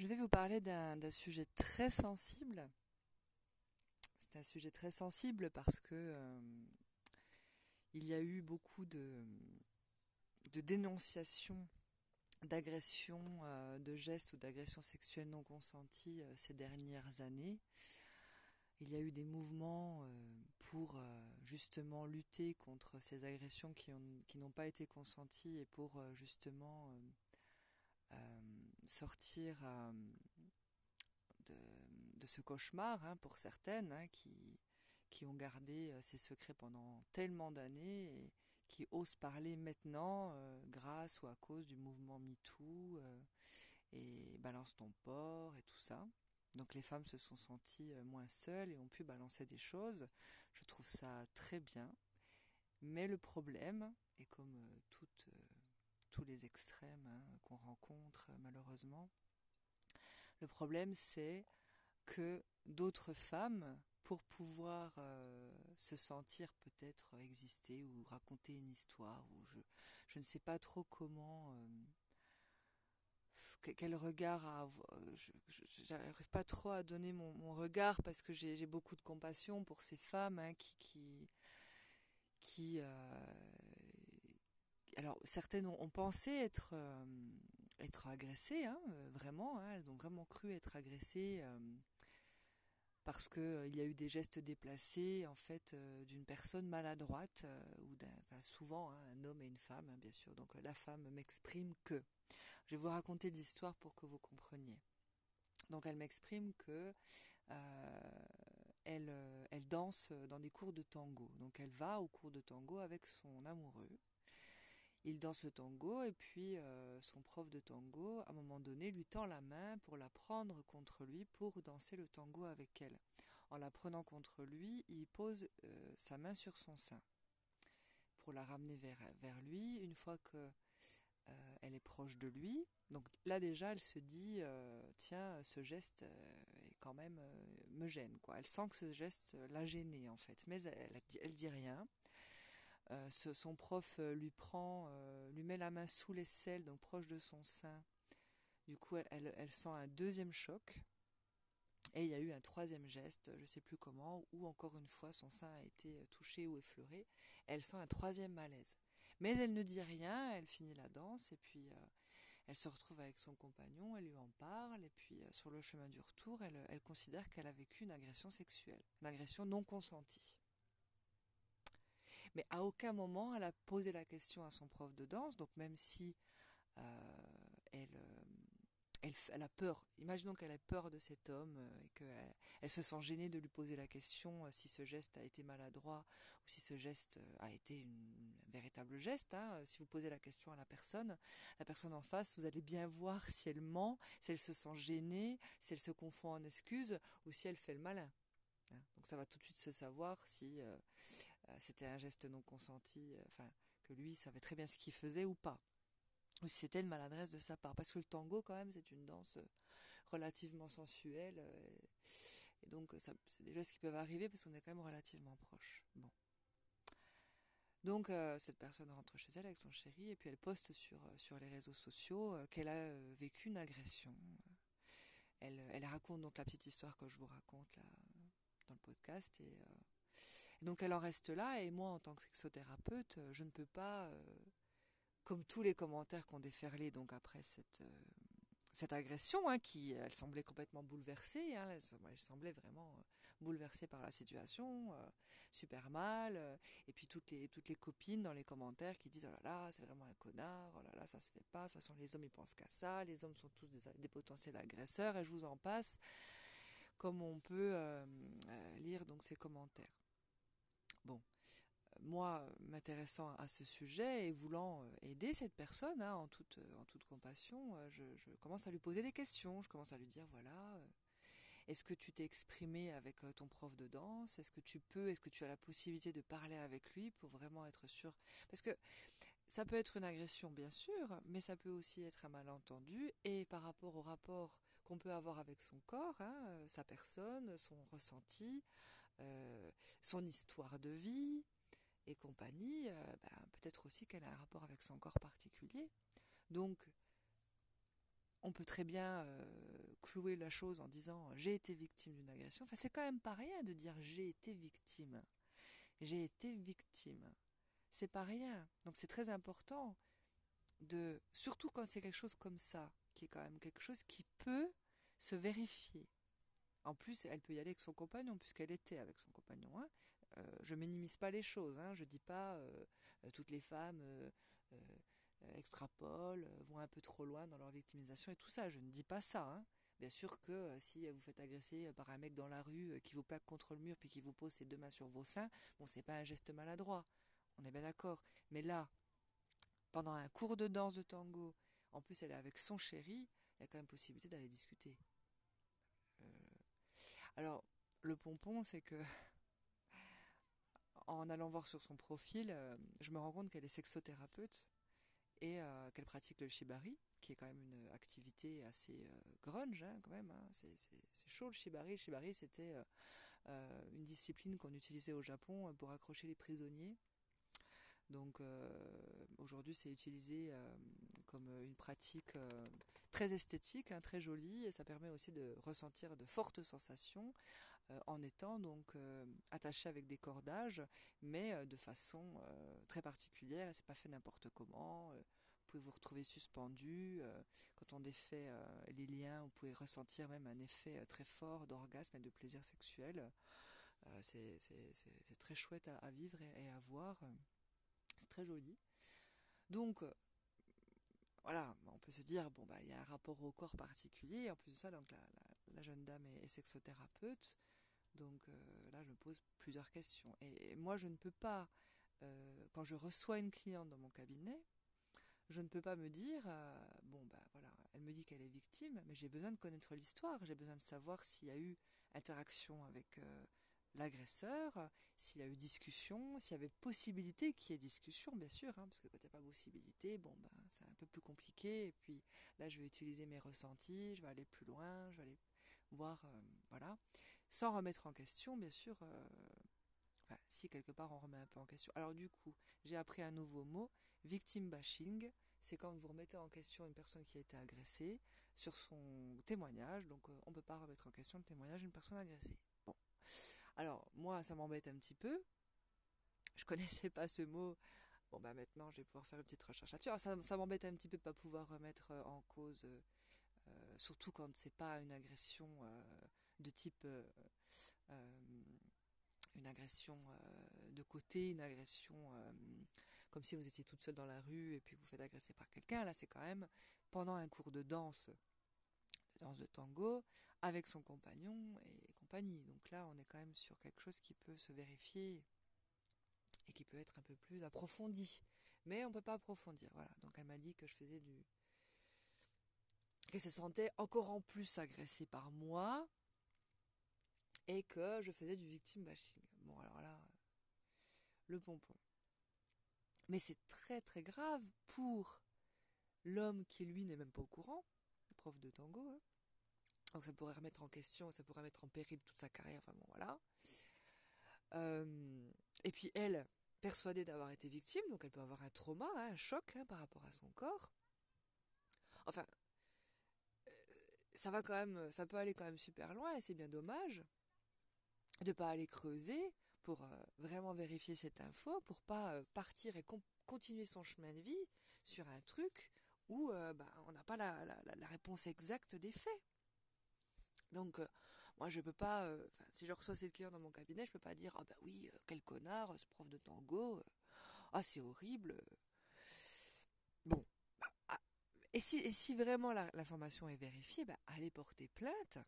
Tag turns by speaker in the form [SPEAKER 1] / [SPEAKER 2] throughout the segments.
[SPEAKER 1] Je vais vous parler d'un sujet très sensible. C'est un sujet très sensible parce que euh, il y a eu beaucoup de, dénonciations d'agressions, euh, de gestes ou d'agressions sexuelles non consenties euh, ces dernières années. Il y a eu des mouvements pour justement lutter contre ces agressions qui n'ont pas été consenties et pour justement sortir euh, de, ce cauchemar hein, pour certaines hein, qui, qui ont gardé euh, ces secrets pendant tellement d'années et qui osent parler maintenant grâce ou à cause du mouvement MeToo et balance ton porc et tout ça. Donc les femmes se sont senties moins seules et ont pu balancer des choses. Je trouve ça très bien. Mais le problème, et comme toute les extrêmes hein, qu'on rencontre malheureusement. Le problème, c'est que d'autres femmes, pour pouvoir euh, se sentir peut-être exister ou raconter une histoire, je, je ne sais pas trop comment, euh, quel regard à avoir, je pas trop à donner mon, regard parce que j'ai beaucoup de compassion pour ces femmes hein, qui, qui, qui, euh, alors certaines ont, pensé être euh, agressées, hein, euh, vraiment. Hein, elles ont vraiment cru être agressées euh, parce que il y a eu des gestes déplacés en fait d'une personne maladroite ou souvent hein, un homme et une femme, bien sûr. Donc la femme m'exprime que. Je vais vous raconter l'histoire pour que vous compreniez. Donc elle m'exprime que elle danse dans des cours de tango. Donc elle va au cours de tango avec son amoureux il danse le tango et puis euh, son prof de tango, à un moment donné, lui tend la main pour la prendre contre lui pour danser le tango avec elle. En la prenant contre lui, il pose euh, sa main sur son sein pour la ramener vers, lui. Une fois que euh, elle est proche de lui, donc là déjà, elle se dit tiens, ce geste est quand même me gêne quoi. Elle sent que ce geste l'a gênée en fait, mais elle, elle, elle dit rien. Euh, son prof euh, lui prend, euh, lui met la main sous les selles, donc proche de son sein. Du coup, elle, sent un deuxième choc. Et il y a eu un troisième geste, je ne sais plus comment, où encore une fois son sein a été touché ou effleuré. Elle sent un troisième malaise. Mais elle ne dit rien, elle finit la danse et puis elle se retrouve avec son compagnon, elle lui en parle et puis sur le chemin du retour, elle considère qu'elle a vécu une agression sexuelle, une agression non consentie. Mais à aucun moment elle a posé la question à son prof de danse, donc même si euh, elle, euh, elle, a peur, imaginons qu'elle a peur de cet homme euh, et qu'elle elle se sent gênée de lui poser la question si ce geste a été maladroit ou si ce geste a été un véritable geste. Hein. Si vous posez la question à la personne, la personne en face, vous allez bien voir si elle ment, si elle se sent gênée, si elle se confond en excuses ou si elle fait le malin. Hein. Donc ça va tout de suite se savoir si c'était un geste non consenti, euh, enfin que lui savait très bien ce qu'il faisait ou pas. Ou si c'était une maladresse de sa part. Parce que le tango quand même c'est une danse relativement sensuelle. et donc c'est des gestes qui peuvent arriver parce qu'on est quand même relativement proche. Donc cette personne rentre chez elle avec son chéri et puis elle poste sur, les réseaux sociaux qu'elle a vécu une agression. Elle, raconte donc la petite histoire que je vous raconte là, dans le podcast. Euh, donc elle en reste là. Et moi, en tant que sexothérapeute, euh, je ne peux pas, euh, comme tous les commentaires qu'on déferlé donc après cette cette agression, hein, qui elle semblait complètement bouleversée, hein, elle, semblait vraiment bouleversée par la situation, super mal, et puis toutes les toutes les copines dans les commentaires qui disent oh là là c'est vraiment un connard, oh là là ça se fait pas, de toute façon les hommes ils pensent qu'à ça, les hommes sont tous des, potentiels agresseurs et je vous en passe comme on peut euh, euh, lire donc ces commentaires. Bon, moi, m'intéressant à ce sujet et voulant euh, aider cette personne hein, en, toute, en toute compassion, je, commence à lui poser des questions. Je commence à lui dire voilà, est-ce que tu t'es exprimé avec ton prof de danse? Est-ce que tu peux Est-ce que tu as la possibilité de parler avec lui pour vraiment être sûr? Parce que ça peut être une agression, bien sûr, mais ça peut aussi être un malentendu. Et par rapport au rapport qu'on peut avoir avec son corps, hein, euh, sa personne, son ressenti, euh, son histoire de vie et compagnie, euh, ben, peut-être aussi qu'elle a un rapport avec son corps particulier. Donc, on peut très bien clouer la chose en disant j'ai été victime d'une agression. Enfin, c'est quand même pas rien de dire j'ai été victime. J'ai été victime. C'est pas rien. Donc c'est très important de, surtout quand c'est quelque chose comme ça, qui est quand même quelque chose qui peut se vérifier. En plus, elle peut y aller avec son compagnon, puisqu'elle était avec son compagnon. Hein. Euh, je minimise pas les choses. Hein. Je dis pas euh, euh, toutes les femmes extrapolent, vont un peu trop loin dans leur victimisation et tout ça. Je ne dis pas ça. Hein. Bien sûr que si vous faites agresser par un mec dans la rue qui vous plaque contre le mur puis qui vous pose ses deux mains sur vos seins, bon, c'est pas un geste maladroit. On est bien d'accord. Mais là, pendant un cours de danse de tango, en plus elle est avec son chéri, il y a quand même possibilité d'aller discuter. Alors, le pompon, c'est que en allant voir sur son profil, euh, je me rends compte qu'elle est sexothérapeute et euh, qu'elle pratique le shibari, qui est quand même une activité assez euh, grunge, hein, quand même. Hein. C'est chaud le shibari. Le shibari, c'était une discipline qu'on utilisait au Japon pour accrocher les prisonniers. Donc aujourd'hui, c'est utilisé comme une pratique très esthétique, hein, très jolie, et ça permet aussi de ressentir de fortes sensations euh, en étant donc euh, attaché avec des cordages, mais euh, de façon très particulière. Et c'est pas fait n'importe comment. vous pouvez vous retrouver suspendu. quand on défait les liens, vous pouvez ressentir même un effet très fort d'orgasme et de plaisir sexuel. c'est très chouette à, vivre et, à voir. C'est très joli. Donc, voilà, on peut se dire, bon, bah, il y a un rapport au corps particulier. En plus de ça, donc, la, jeune dame est sexothérapeute. Donc euh, là, je me pose plusieurs questions. Et, moi, je ne peux pas, euh, quand je reçois une cliente dans mon cabinet, je ne peux pas me dire, euh, bon, ben voilà, elle me dit qu'elle est victime, mais j'ai besoin de connaître l'histoire, j'ai besoin de savoir s'il y a eu interaction avec l'agresseur, s'il y a eu discussion, s'il y avait possibilité qu'il y ait discussion, bien sûr, hein, parce que quand il n'y a pas possibilité, bon, ben, c'est un peu plus compliqué. Et puis là, je vais utiliser mes ressentis, je vais aller plus loin, je vais aller voir, voilà sans remettre en question, bien sûr. Euh, si quelque part on remet un peu en question. Alors du coup, j'ai appris un nouveau mot, victim bashing. C'est quand vous remettez en question une personne qui a été agressée sur son témoignage. Donc euh, on ne peut pas remettre en question le témoignage d'une personne agressée. Bon. Alors moi, ça m'embête un petit peu. Je connaissais pas ce mot. Bon bah maintenant, je vais pouvoir faire une petite recherche là-dessus. ça, ça m'embête un petit peu de pas pouvoir remettre euh, en cause, surtout quand c'est pas une agression de type euh, euh, une agression euh, de côté, une agression comme si vous étiez toute seule dans la rue et puis vous faites agresser par quelqu'un. Là, c'est quand même pendant un cours de danse, de danse de tango, avec son compagnon Donc là, on est quand même sur quelque chose qui peut se vérifier et qui peut être un peu plus approfondi. Mais on ne peut pas approfondir. Voilà. Donc elle m'a dit que je faisais du. qu'elle se sentait encore en plus agressée par moi et que je faisais du victim bashing. Bon, alors là, le pompon. Mais c'est très très grave pour l'homme qui lui n'est même pas au courant, prof de tango. Hein. Donc ça pourrait remettre en question, ça pourrait mettre en péril toute sa carrière. Enfin bon, voilà. Euh, et puis elle, persuadée d'avoir été victime, donc elle peut avoir un trauma, hein, un choc hein, par rapport à son corps. Enfin, euh, ça va quand même, ça peut aller quand même super loin et c'est bien dommage de pas aller creuser pour euh, vraiment vérifier cette info, pour pas partir et continuer son chemin de vie sur un truc où bah, on n'a pas la, réponse exacte des faits. Donc, moi, je peux pas, si je reçois cette cliente dans mon cabinet, je peux pas dire, ah bah oui, quel connard, ce prof de tango, ah c'est horrible. Bon, bah, ah, et, si, et si vraiment l'information est vérifiée, bah, allez porter plainte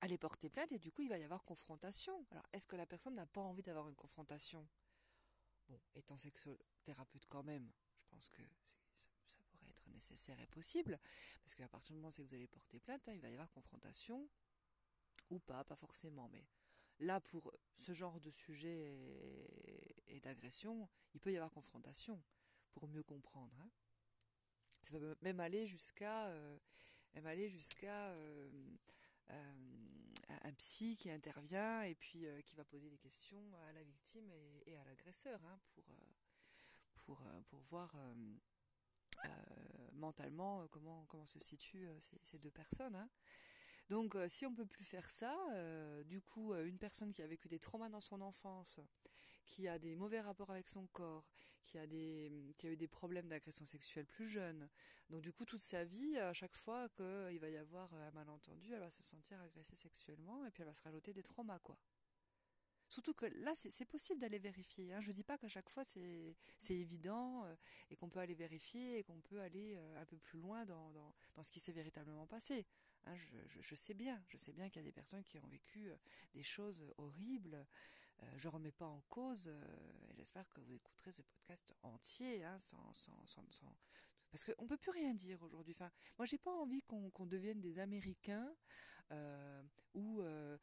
[SPEAKER 1] aller porter plainte et du coup il va y avoir confrontation. Alors est-ce que la personne n'a pas envie d'avoir une confrontation? Bon, étant sexothérapeute quand même, je pense que être nécessaire et possible, parce qu'à partir du moment où vous allez porter plainte, hein, il va y avoir confrontation, ou pas, pas forcément, mais là pour ce genre de sujet et, d'agression, il peut y avoir confrontation pour mieux comprendre. Hein. Ça peut même aller jusqu'à euh, même aller jusqu'à euh, euh, un psy qui intervient et puis qui va poser des questions à la victime et, à l'agresseur hein, pour, pour, pour voir mentalement comment, comment se situent ces, deux personnes. Hein. Donc si on peut plus faire ça, du coup une personne qui a vécu des traumas dans son enfance, qui a des mauvais rapports avec son corps, qui a, des, qui a eu des problèmes d'agression sexuelle plus jeune. Donc du coup, toute sa vie, à chaque fois qu'il va y avoir un malentendu, elle va se sentir agressée sexuellement et puis elle va se rajouter des traumas, quoi. Surtout que là, c'est possible d'aller vérifier. Hein. Je ne dis pas qu'à chaque fois c'est évident euh, et qu'on peut aller vérifier et qu'on peut aller euh, un peu plus loin dans, ce qui s'est véritablement passé. Hein. je, sais bien, je sais bien qu'il y a des personnes qui ont vécu euh, des choses horribles, je je remets pas en cause, et j'espère que vous écouterez ce podcast entier, hein, parce qu'on peut plus rien dire aujourd'hui. Enfin, moi, j'ai pas envie qu'on devienne des Américains euh, où euh,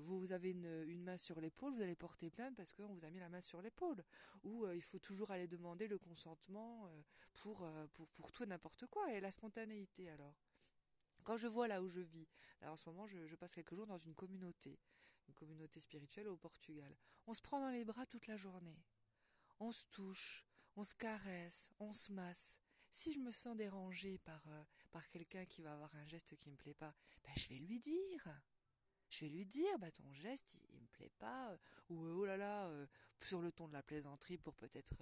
[SPEAKER 1] vous avez une, main sur l'épaule, vous allez porter plainte parce qu'on vous a mis la main sur l'épaule. Ou il faut toujours aller demander le consentement pour, pour, tout et n'importe quoi. Et la spontanéité alors? Quand je vois là où je vis, là en ce moment, je, passe quelques jours dans une communauté une communauté spirituelle au Portugal. On se prend dans les bras toute la journée. On se touche, on se caresse, on se masse. Si je me sens dérangée par, euh, par quelqu'un qui va avoir un geste qui me plaît pas, ben je vais lui dire. Je vais lui dire, bah ton geste, il, me plaît pas, euh, ou oh là là, euh, sur le ton de la plaisanterie pour peut-être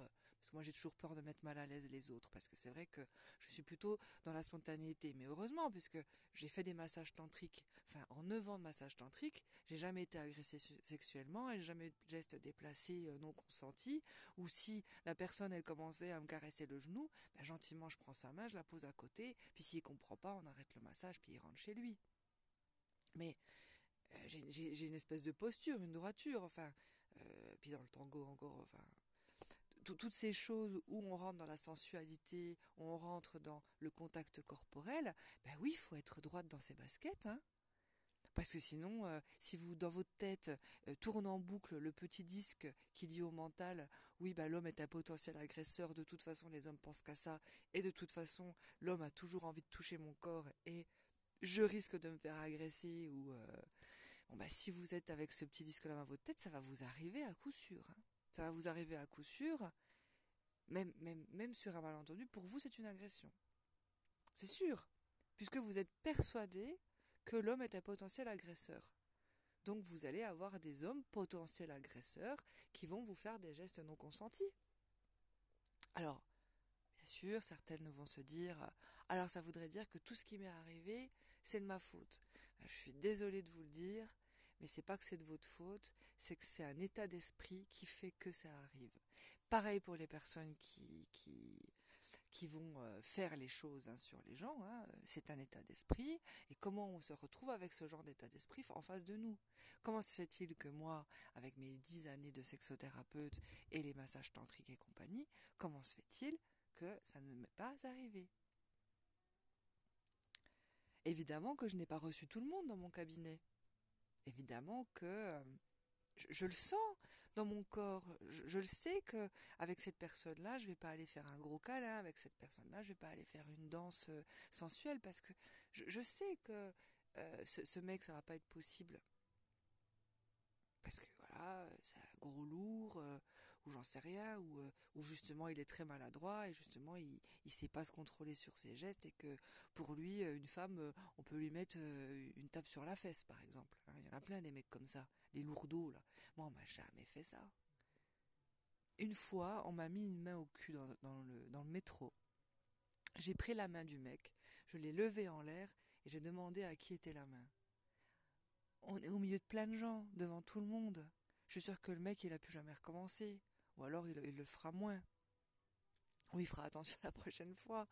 [SPEAKER 1] parce que moi j'ai toujours peur de mettre mal à l'aise les autres, parce que c'est vrai que je suis plutôt dans la spontanéité. Mais heureusement, puisque j'ai fait des massages tantriques, enfin en 9 ans de massage tantrique, j'ai jamais été agressée sexuellement et jamais eu de geste déplacé euh, non consenti. Ou si la personne elle commençait à me caresser le genou, ben, gentiment je prends sa main, je la pose à côté, puis s'il comprend pas, on arrête le massage, puis il rentre chez lui. Mais euh, j'ai une espèce de posture, une droiture, enfin, euh, puis dans le tango encore, enfin, toutes ces choses où on rentre dans la sensualité, où on rentre dans le contact corporel, ben oui, il faut être droite dans ses baskets, hein. Parce que sinon, euh, si vous, dans votre tête, euh, tourne en boucle le petit disque qui dit au mental, oui, bah, l'homme est un potentiel agresseur, de toute façon, les hommes pensent qu'à ça, et de toute façon, l'homme a toujours envie de toucher mon corps, et je risque de me faire agresser, ou... Euh, bon, bah, si vous êtes avec ce petit disque-là dans votre tête, ça va vous arriver à coup sûr. Hein ça va vous arriver à coup sûr, même, même, sur un malentendu, pour vous c'est une agression. C'est sûr, puisque vous êtes persuadé que l'homme est un potentiel agresseur. Donc vous allez avoir des hommes potentiels agresseurs qui vont vous faire des gestes non consentis. Alors, bien sûr, certaines vont se dire, alors ça voudrait dire que tout ce qui m'est arrivé, c'est de ma faute. Ben, je suis désolée de vous le dire, mais c'est pas que c'est de votre faute, c'est que c'est un état d'esprit qui fait que ça arrive. Pareil pour les personnes qui, qui, vont euh, faire les choses hein, sur les gens, hein, c'est un état d'esprit, et comment on se retrouve avec ce genre d'état d'esprit en face de nous? Comment se fait-il que moi, avec mes dix années de sexothérapeute et les massages tantriques et compagnie, comment se fait-il que ça ne m'est pas arrivé? Évidemment que je n'ai pas reçu tout le monde dans mon cabinet évidemment que euh, je, le sens dans mon corps. Je, le sais que avec cette personne-là, je vais pas aller faire un gros câlin. Avec cette personne-là, je vais pas aller faire une danse euh, sensuelle parce que je, sais que euh, ce, mec, ça va pas être possible. Parce que voilà, c'est un gros lourd, ou j'en sais rien, ou, euh, ou justement il est très maladroit et justement il ne sait pas se contrôler sur ses gestes et que pour lui, euh, une femme, euh, on peut lui mettre une tape sur la fesse par exemple. Hein. Il y en a plein des mecs comme ça, les lourdeaux là. Moi on m'a jamais fait ça. Une fois, on m'a mis une main au cul dans, le, dans le métro. J'ai pris la main du mec, je l'ai levée en l'air et j'ai demandé à qui était la main. On est au milieu de plein de gens, devant tout le monde. Je suis sûr que le mec, il a plus jamais recommencé. Ou alors il, le fera moins. Ou il fera attention la prochaine fois.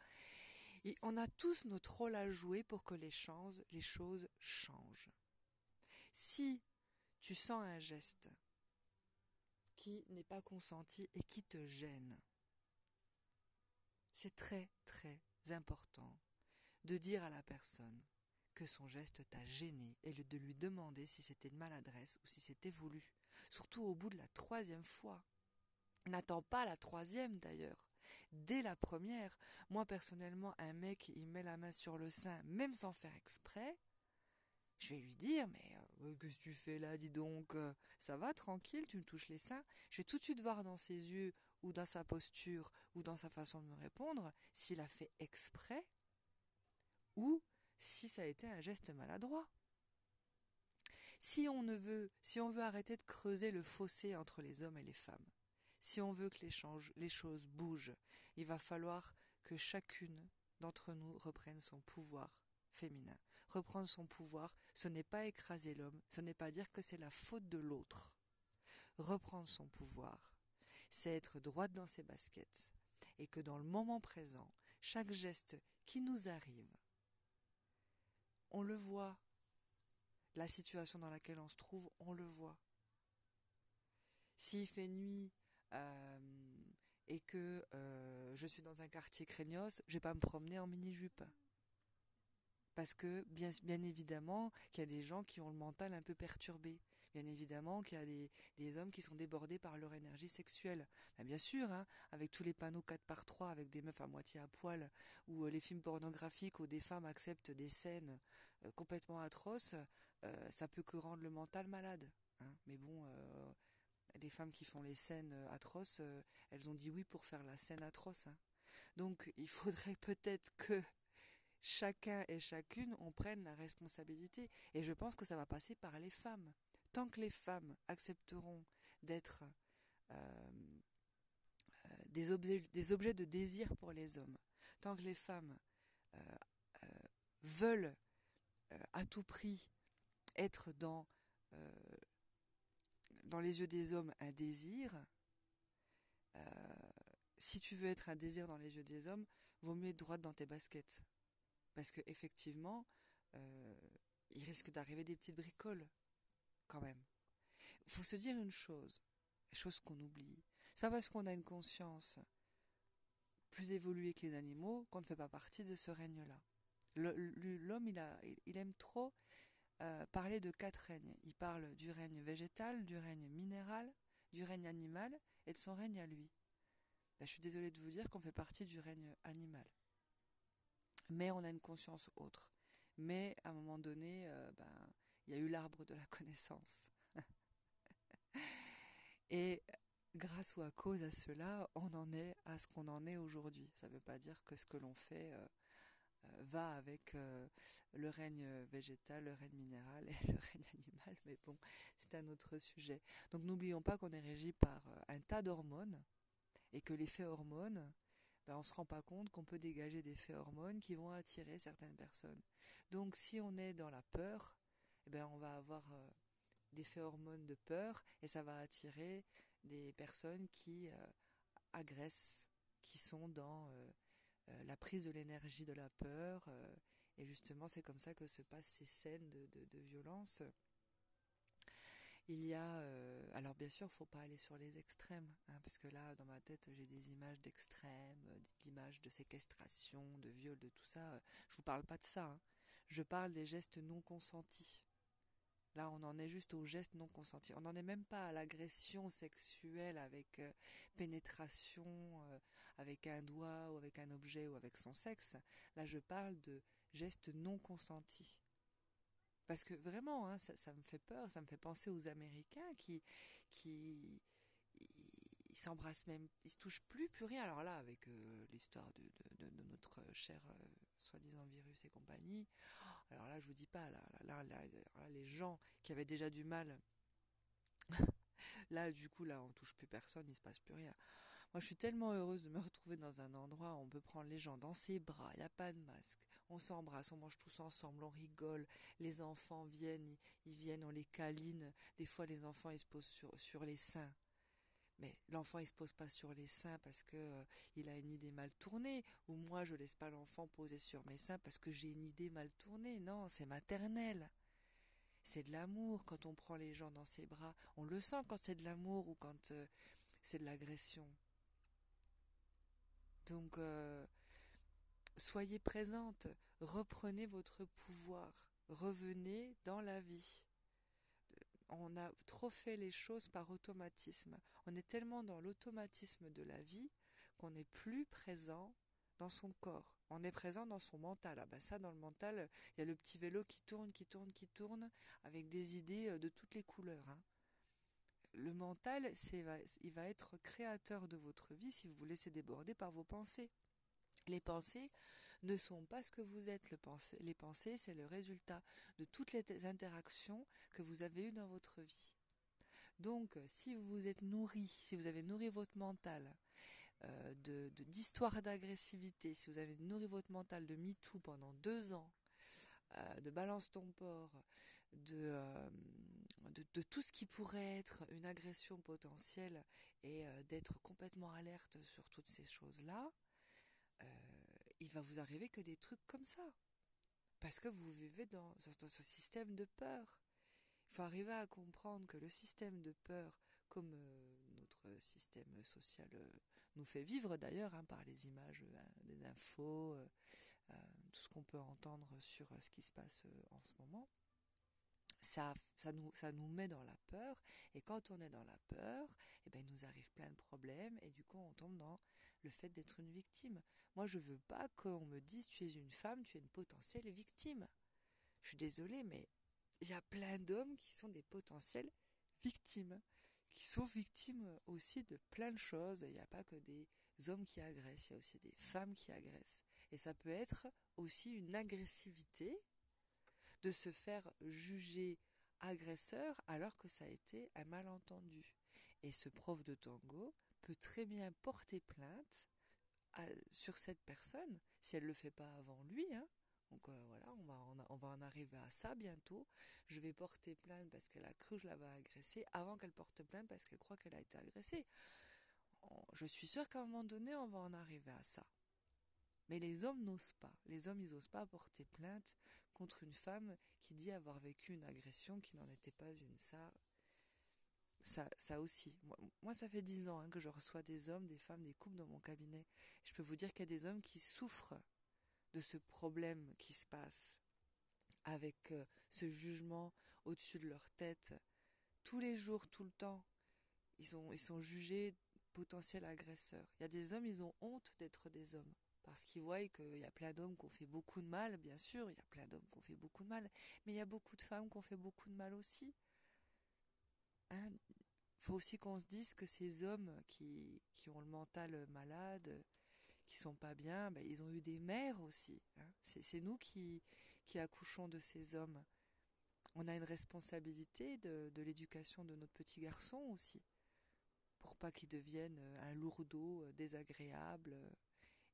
[SPEAKER 1] Et on a tous notre rôle à jouer pour que les, choses, les choses changent. Si tu sens un geste qui n'est pas consenti et qui te gêne, c'est très très important de dire à la personne que son geste t'a gêné et de lui demander si c'était une maladresse ou si c'était voulu, surtout au bout de la troisième fois. N'attends pas la troisième d'ailleurs. Dès la première, moi personnellement, un mec, il met la main sur le sein, même sans faire exprès, je vais lui dire, mais euh, qu'est-ce que tu fais là, dis donc, euh, ça va, tranquille, tu me touches les seins. Je vais tout de suite voir dans ses yeux ou dans sa posture, ou dans sa façon de me répondre, s'il a fait exprès, ou si ça a été un geste maladroit. Si on ne veut, si on veut arrêter de creuser le fossé entre les hommes et les femmes, si on veut que les, choses bougent, il va falloir que chacune d'entre nous reprenne son pouvoir féminin. Reprendre son pouvoir, ce n'est pas écraser l'homme, ce n'est pas dire que c'est la faute de l'autre. Reprendre son pouvoir, c'est être droite dans ses baskets, et que dans le moment présent, chaque geste qui nous arrive, on le voit. La situation dans laquelle on se trouve, on le voit. S'il fait nuit et que euh, je suis dans un quartier craignos, je vais pas me promener en mini-jupe. Parce que bien, bien évidemment qu'il y a des gens qui ont le mental un peu perturbé. Bien évidemment qu'il y a des, hommes qui sont débordés par leur énergie sexuelle. Ben, bien sûr, hein, avec tous les panneaux 4 par 3 avec des meufs à moitié à poil, ou euh, les films pornographiques où des femmes acceptent des scènes euh, complètement atroces, euh, ça peut que rendre le mental malade. Hein. Mais bon, les femmes qui font les scènes atroces, elles ont dit oui pour faire la scène atroce. Hein. Donc il faudrait peut-être que chacun et chacune on prenne la responsabilité. Et je pense que ça va passer par les femmes tant que les femmes accepteront d'être euh, euh, des, objets, de désir pour les hommes, tant que les femmes euh, veulent à tout prix être dans, dans les yeux des hommes un désir, si tu veux être un désir dans les yeux des hommes, vaut mieux être droite dans tes baskets. Parce que effectivement, il risque d'arriver des petites bricoles quand même. Il faut se dire une chose, chose qu'on oublie. C'est pas parce qu'on a une conscience plus évoluée que les animaux qu'on ne fait pas partie de ce règne-là. L'homme, il, il aime trop euh, parler de quatre règnes. Il parle du règne végétal, du règne minéral, du règne animal et de son règne à lui. Ben, je suis désolée de vous dire qu'on fait partie du règne animal. Mais on a une conscience autre. Mais à un moment donné, ben, il y a eu l'arbre de la connaissance. Et grâce ou à cause à cela, on en est à ce qu'on en est aujourd'hui. Ça ne veut pas dire que ce que l'on fait euh, va avec euh, le règne végétal, le règne minéral et le règne animal, mais bon, c'est un autre sujet. Donc n'oublions pas qu'on est régi par un tas d'hormones et que l'effet hormones, ben, on ne se rend pas compte qu'on peut dégager des faits hormones qui vont attirer certaines personnes. Donc si on est dans la peur, eh ben, on va avoir euh, des faits hormones de peur et ça va attirer des personnes qui euh, agressent, qui sont dans euh, la prise de l'énergie de la peur. et justement, c'est comme ça que se passent ces scènes de, violence. Il y a, alors bien sûr, il faut pas aller sur les extrêmes, hein, parce que là, dans ma tête, j'ai des images d'extrêmes, d'images de séquestration, de viol, de tout ça. Je vous parle pas de ça. Hein. Je parle des gestes non consentis. Là, on en est juste au geste non consenti. On n'en est même pas à l'agression sexuelle avec euh, pénétration, euh, avec un doigt ou avec un objet ou avec son sexe. Là, je parle de gestes non consentis. Parce que vraiment, hein, ça, me fait peur, ça me fait penser aux Américains qui, qui ils s'embrassent même, ils se touchent plus, plus rien. Alors là, avec euh, l'histoire de, notre cher soi-disant virus et compagnie, alors là, je vous dis pas, là, là, les gens qui avaient déjà du mal, là, du coup, là, on touche plus personne, il se passe plus rien. Moi, je suis tellement heureuse de me retrouver dans un endroit où on peut prendre les gens dans ses bras, il n'y a pas de masque, on s'embrasse, on mange tous ensemble, on rigole, les enfants viennent, ils, viennent, on les câline, des fois les enfants ils se posent sur les seins, mais l'enfant il se pose pas sur les seins parce que euh, il a une idée mal tournée. Ou moi je laisse pas l'enfant poser sur mes seins parce que j'ai une idée mal tournée. Non c'est maternel. C'est de l'amour quand on prend les gens dans ses bras. On le sent quand c'est de l'amour ou quand euh, c'est de l'agression. Donc euh, soyez présente. Reprenez votre pouvoir. Revenez dans la vie on a trop fait les choses par automatisme. On est tellement dans l'automatisme de la vie qu'on n'est plus présent dans son corps. On est présent dans son mental. Ah bah ça, dans le mental, il y a le petit vélo qui tourne, qui tourne, qui tourne, avec des idées euh, de toutes les couleurs. Hein. le mental, il va être créateur de votre vie si vous vous laissez déborder par vos pensées. Les pensées ne sont pas ce que vous êtes. Les pensées, c'est le résultat de toutes les interactions que vous avez eues dans votre vie. Donc, si vous vous êtes nourri, si vous avez nourri votre mental euh, de d'histoires d'agressivité, si vous avez nourri votre mental de MeToo pendant deux ans, euh, de balance ton porc, euh, de, de, tout ce qui pourrait être une agression potentielle et d'être complètement alerte sur toutes ces choses-là, il va vous arriver que des trucs comme ça. Parce que vous vivez dans, ce système de peur. Il faut arriver à comprendre que le système de peur, comme notre système social nous fait vivre d'ailleurs hein, par les images, euh, des infos, euh, euh, tout ce qu'on peut entendre sur ce qui se passe en ce moment. Ça, ça, nous, ça nous met dans la peur, et quand on est dans la peur, eh ben, il nous arrive plein de problèmes, et du coup on tombe dans le fait d'être une victime. Moi je veux pas qu'on me dise tu es une femme, tu es une potentielle victime. Je suis désolée, mais il y a plein d'hommes qui sont des potentielles victimes qui sont victimes aussi de plein de choses. Il n'y a pas que des hommes qui agressent, il y a aussi des femmes qui agressent. Et ça peut être aussi une agressivité de se faire juger agresseur alors que ça a été un malentendu. Et ce prof de tango peut très bien porter plainte sur cette personne, si elle ne le fait pas avant lui, hein, donc euh, voilà, on va, en, arriver à ça bientôt. Je vais porter plainte parce qu'elle a cru que je l'avais agressée avant qu'elle porte plainte parce qu'elle croit qu'elle a été agressée. Je suis sûre qu'à un moment donné, on va en arriver à ça. Mais les hommes n'osent pas. Les hommes, ils n'osent pas porter plainte contre une femme qui dit avoir vécu une agression qui n'en était pas une. Ça, ça, aussi. Moi, ça fait dix ans hein, que je reçois des hommes, des femmes, des couples dans mon cabinet. Je peux vous dire qu'il y a des hommes qui souffrent de ce problème qui se passe avec euh, ce jugement au-dessus de leur tête tous les jours, tout le temps. Ils sont, ils sont jugés potentiels agresseurs. Il y a des hommes, ils ont honte d'être des hommes parce qu'ils voient qu'il y a plein d'hommes qui ont fait beaucoup de mal, bien sûr, il y a plein d'hommes qui ont fait beaucoup de mal, mais il y a beaucoup de femmes qui ont fait beaucoup de mal aussi. Hein faut aussi qu'on se dise que ces hommes qui, qui ont le mental malade, qui sont pas bien, ben, ils ont eu des mères aussi. Hein. C'est nous qui, qui accouchons de ces hommes. On a une responsabilité de, l'éducation de notre petit garçon aussi, pour pas qu'il devienne euh, un lourdeau euh, désagréable euh,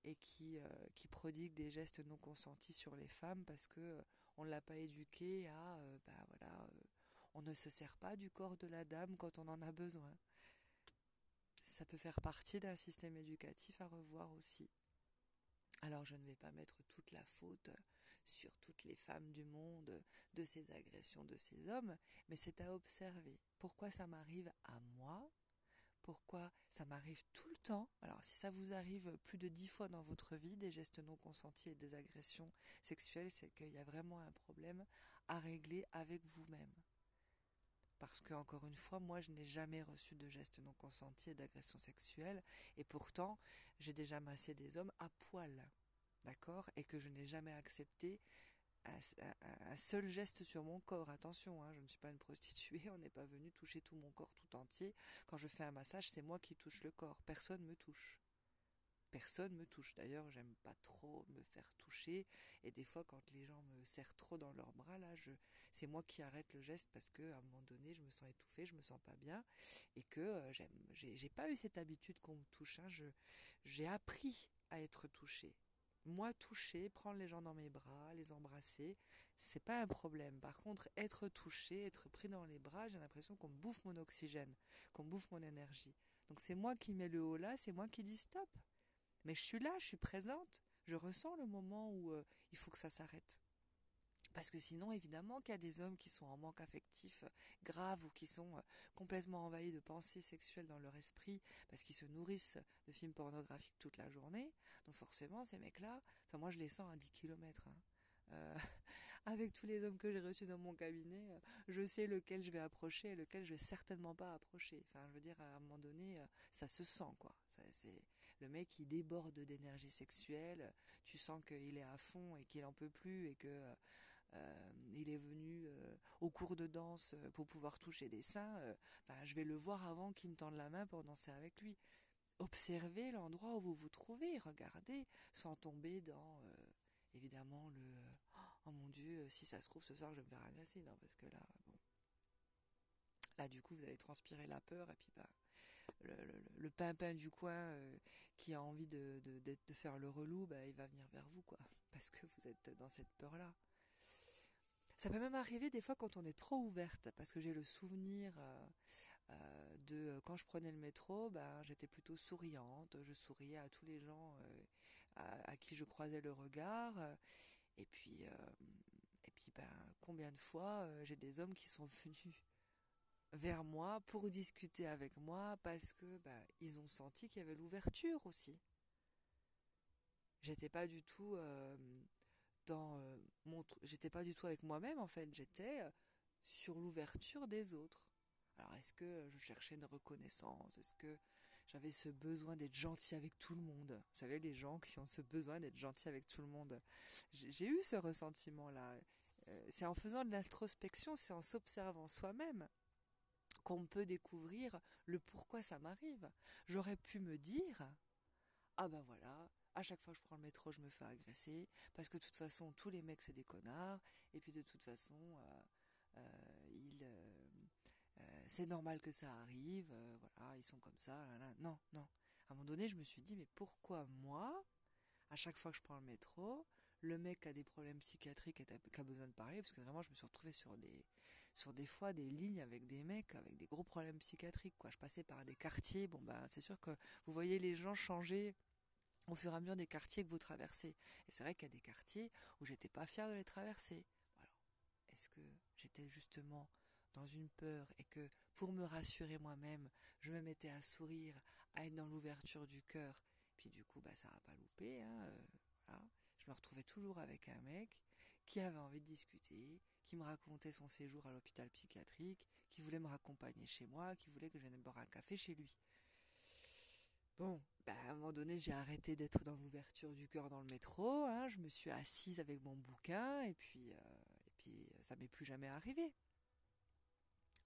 [SPEAKER 1] et qui, qui prodigue des gestes non consentis sur les femmes parce que on ne l'a pas éduqué à, ben voilà, on ne se sert pas du corps de la dame quand on en a besoin ça peut faire partie d'un système éducatif à revoir aussi. Alors je ne vais pas mettre toute la faute sur toutes les femmes du monde de ces agressions de ces hommes, mais c'est à observer. Pourquoi ça m'arrive à moi? Pourquoi ça m'arrive tout le temps? Alors si ça vous arrive plus de dix fois dans votre vie, des gestes non consentis et des agressions sexuelles, c'est qu'il y a vraiment un problème à régler avec vous-même parce que encore une fois, moi, je n'ai jamais reçu de gestes non consentis et d'agression sexuelle, et pourtant, j'ai déjà massé des hommes à poil, d'accord, et que je n'ai jamais accepté un, seul geste sur mon corps. Attention, hein, je ne suis pas une prostituée, on n'est pas venu toucher tout mon corps tout entier. Quand je fais un massage, c'est moi qui touche le corps, personne me touche personne me touche. D'ailleurs, j'aime pas trop me faire toucher. Et des fois, quand les gens me serrent trop dans leurs bras, là, je, c'est moi qui arrête le geste parce que à un moment donné, je me sens étouffée, je me sens pas bien, et que euh, j'aime, j'ai, pas eu cette habitude qu'on me touche. Hein. Je, j'ai appris à être touchée. Moi, toucher, prendre les gens dans mes bras, les embrasser, c'est pas un problème. Par contre, être touché, être pris dans les bras, j'ai l'impression qu'on me bouffe mon oxygène, qu'on me bouffe mon énergie. Donc c'est moi qui mets le haut là, c'est moi qui dis stop. Mais je suis là, je suis présente, je ressens le moment où euh, il faut que ça s'arrête. Parce que sinon, évidemment, qu'il y a des hommes qui sont en manque affectif euh, grave ou qui sont euh, complètement envahis de pensées sexuelles dans leur esprit parce qu'ils se nourrissent de films pornographiques toute la journée. Donc forcément, ces mecs-là, enfin moi je les sens à 10 km. Hein. avec tous les hommes que j'ai reçus dans mon cabinet, je sais lequel je vais approcher et lequel je vais certainement pas approcher. Enfin, je veux dire, à un moment donné, ça se sent, quoi. c'est le mec il déborde d'énergie sexuelle, tu sens qu'il est à fond et qu'il en peut plus et que il est venu au cours de danse pour pouvoir toucher des seins, ben, je vais le voir avant qu'il me tende la main pour danser avec lui. Observez l'endroit où vous vous trouvez, regardez, sans tomber dans évidemment le oh mon dieu, si ça se trouve ce soir je vais me faire agresser, non parce que là bon là du coup vous allez transpirer la peur et puis bah le, pimpin du coin euh, qui a envie de, de, faire le relou, bah, il va venir vers vous, quoi, parce que vous êtes dans cette peur-là. Ça peut même arriver des fois quand on est trop ouverte, parce que j'ai le souvenir euh, euh, de quand je prenais le métro, bah, j'étais plutôt souriante, je souriais à tous les gens à, qui je croisais le regard, et puis, et puis ben, combien de fois j'ai des hommes qui sont venus vers moi pour discuter avec moi parce que bah, ils ont senti qu'il y avait l'ouverture aussi. J'étais pas du tout euh, dans euh, mon j'étais pas du tout avec moi-même en fait, j'étais euh, sur l'ouverture des autres. Alors est-ce que je cherchais une reconnaissance? Est-ce que j'avais ce besoin d'être gentil avec tout le monde? Vous savez les gens qui ont ce besoin d'être gentil avec tout le monde. J'ai eu ce ressentiment là. C'est en faisant de l'introspection, c'est en s'observant soi-même qu'on peut découvrir le pourquoi ça m'arrive. J'aurais pu me dire ah ben voilà, à chaque fois que je prends le métro, je me fais agresser parce que de toute façon tous les mecs c'est des connards et puis de toute façon euh, euh, euh, c'est normal que ça arrive, voilà, ils sont comme ça, non, non. À un moment donné, je me suis dit mais pourquoi moi, à chaque fois que je prends le métro, le mec a des problèmes psychiatriques et qui a besoin de parler, parce que vraiment je me suis retrouvée sur des, sur des fois des lignes avec des mecs avec des gros problèmes psychiatriques. Quoi. Je passais par des quartiers, bon bah c'est sûr que vous voyez les gens changer au fur et à mesure des quartiers que vous traversez. Et c'est vrai qu'il y a des quartiers où j'étais pas fière de les traverser. Est-ce que j'étais justement dans une peur et que pour me rassurer moi-même, je me mettais à sourire, à être dans l'ouverture du cœur, puis du coup bah ça n'a pas loupé. Hein, euh, voilà. Je me retrouvais toujours avec un mec qui avait envie de discuter, qui me racontait son séjour à l'hôpital psychiatrique, qui voulait me raccompagner chez moi, qui voulait que vienne boire un café chez lui. Bon, bah à un moment donné, j'ai arrêté d'être dans l'ouverture du cœur dans le métro. Hein, je me suis assise avec mon bouquin et puis, euh, et puis ça m'est plus jamais arrivé.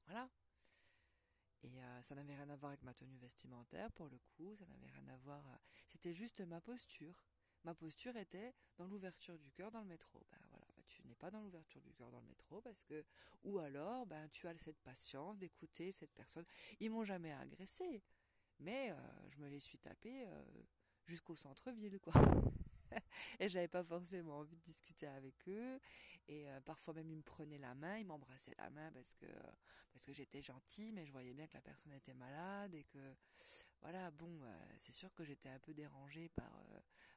[SPEAKER 1] Voilà. Et euh, ça n'avait rien à voir avec ma tenue vestimentaire pour le coup, ça n'avait rien à voir. Euh, c'était juste ma posture. Ma posture était dans l'ouverture du cœur dans le métro. Voilà, tu n'es pas dans l'ouverture du cœur dans le métro parce que ou alors ben tu as cette patience d'écouter cette personne. Ils m'ont jamais agressé, mais euh, je me les suis tapé euh, jusqu'au centre-ville quoi. et j'avais pas forcément envie de discuter avec eux et euh, parfois même ils me prenaient la main ils m'embrassaient la main parce que parce que j'étais gentille mais je voyais bien que la personne était malade et que voilà bon c'est sûr que j'étais un peu dérangée par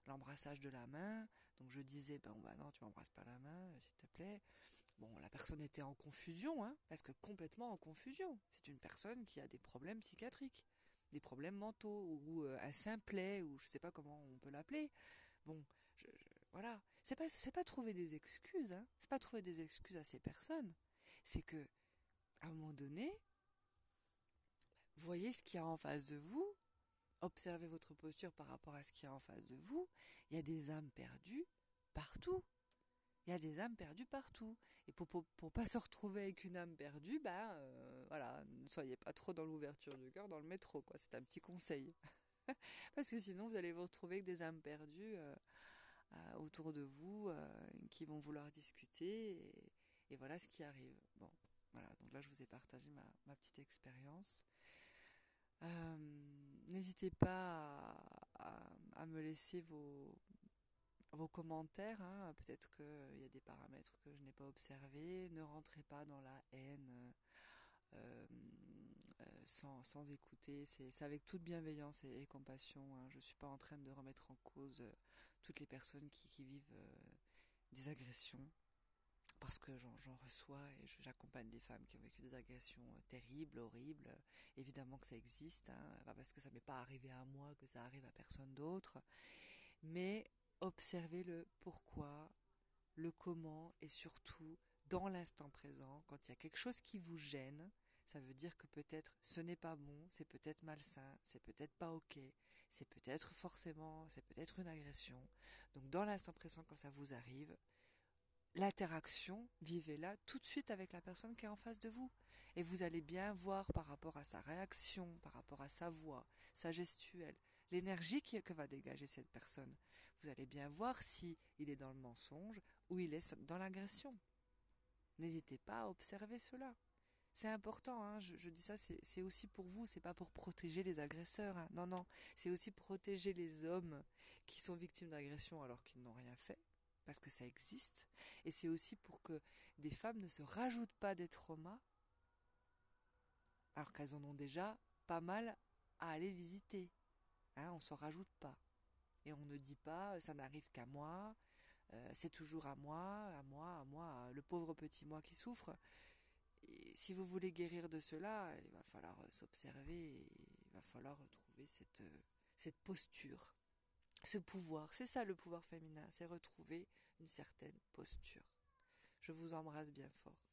[SPEAKER 1] l'embrassage de la main. Donc je disais, ben bah non, tu m'embrasses pas la main, euh, s'il te plaît. Bon, la personne était en confusion, hein, parce que complètement en confusion. C'est une personne qui a des problèmes psychiatriques, des problèmes mentaux, ou euh, un simplet, ou je sais pas comment on peut l'appeler. Bon, voilà. C'est pas, c'est pas trouver des excuses, hein. C'est pas trouver des excuses à ces personnes. C'est que, à un moment donné, voyez ce qu'il y a en face de vous, observez votre posture par rapport à ce qu'il y a en face de vous. Il y a des âmes perdues partout. Il y a des âmes perdues partout. Et pour, pour, pas se retrouver avec une âme perdue, ben euh, voilà, ne soyez pas trop dans l'ouverture du cœur dans le métro, quoi. C'est un petit conseil. Parce que sinon, vous allez vous retrouver avec des âmes perdues euh, euh, autour de vous qui vont vouloir discuter. Et, voilà ce qui arrive. Bon, voilà. Donc là, je vous ai partagé ma, petite expérience. Euh, n'hésitez pas à, me laisser vos, commentaires. Hein. Peut-être qu'il y a des paramètres que je n'ai pas observés. Ne rentrez pas dans la haine. Euh, euh, sans, écouter, c'est avec toute bienveillance et, compassion. Hein. Je ne suis pas en train de remettre en cause toutes les personnes qui vivent des agressions parce que j'en reçois et j'accompagne des femmes qui ont vécu des agressions euh, terribles, horribles. Évidemment que ça existe, hein, parce que ça m'est pas arrivé à moi, que ça arrive à personne d'autre. Mais observez le pourquoi, le comment et surtout dans l'instant présent, quand il y a quelque chose qui vous gêne, ça veut dire que peut-être ce n'est pas bon, c'est peut-être malsain, c'est peut-être pas ok, c'est peut-être forcément, c'est peut-être une agression. Donc dans l'instant présent, quand ça vous arrive, l'interaction, vivez-la tout de suite avec la personne qui est en face de vous. Et vous allez bien voir par rapport à sa réaction, par rapport à sa voix, sa gestuelle, l'énergie que va dégager cette personne. Vous allez bien voir si il est dans le mensonge ou il est dans l'agression. N'hésitez pas à observer cela. C'est important, hein, je, dis ça, c'est aussi pour vous, c'est pas pour protéger les agresseurs. Hein. Non, non, c'est aussi protéger les hommes qui sont victimes d'agression alors qu'ils n'ont rien fait, parce que ça existe. Et c'est aussi pour que des femmes ne se rajoutent pas des traumas, alors qu'elles en ont déjà pas mal à aller visiter. Hein, on s'en rajoute pas. Et on ne dit pas, ça n'arrive qu'à moi, euh, c'est toujours à moi, à moi, à moi, le pauvre petit moi qui souffre si vous voulez guérir de cela, il va falloir s'observer, il va falloir retrouver cette, euh, cette posture, ce pouvoir. C'est ça le pouvoir féminin, c'est retrouver une certaine posture. Je vous embrasse bien fort.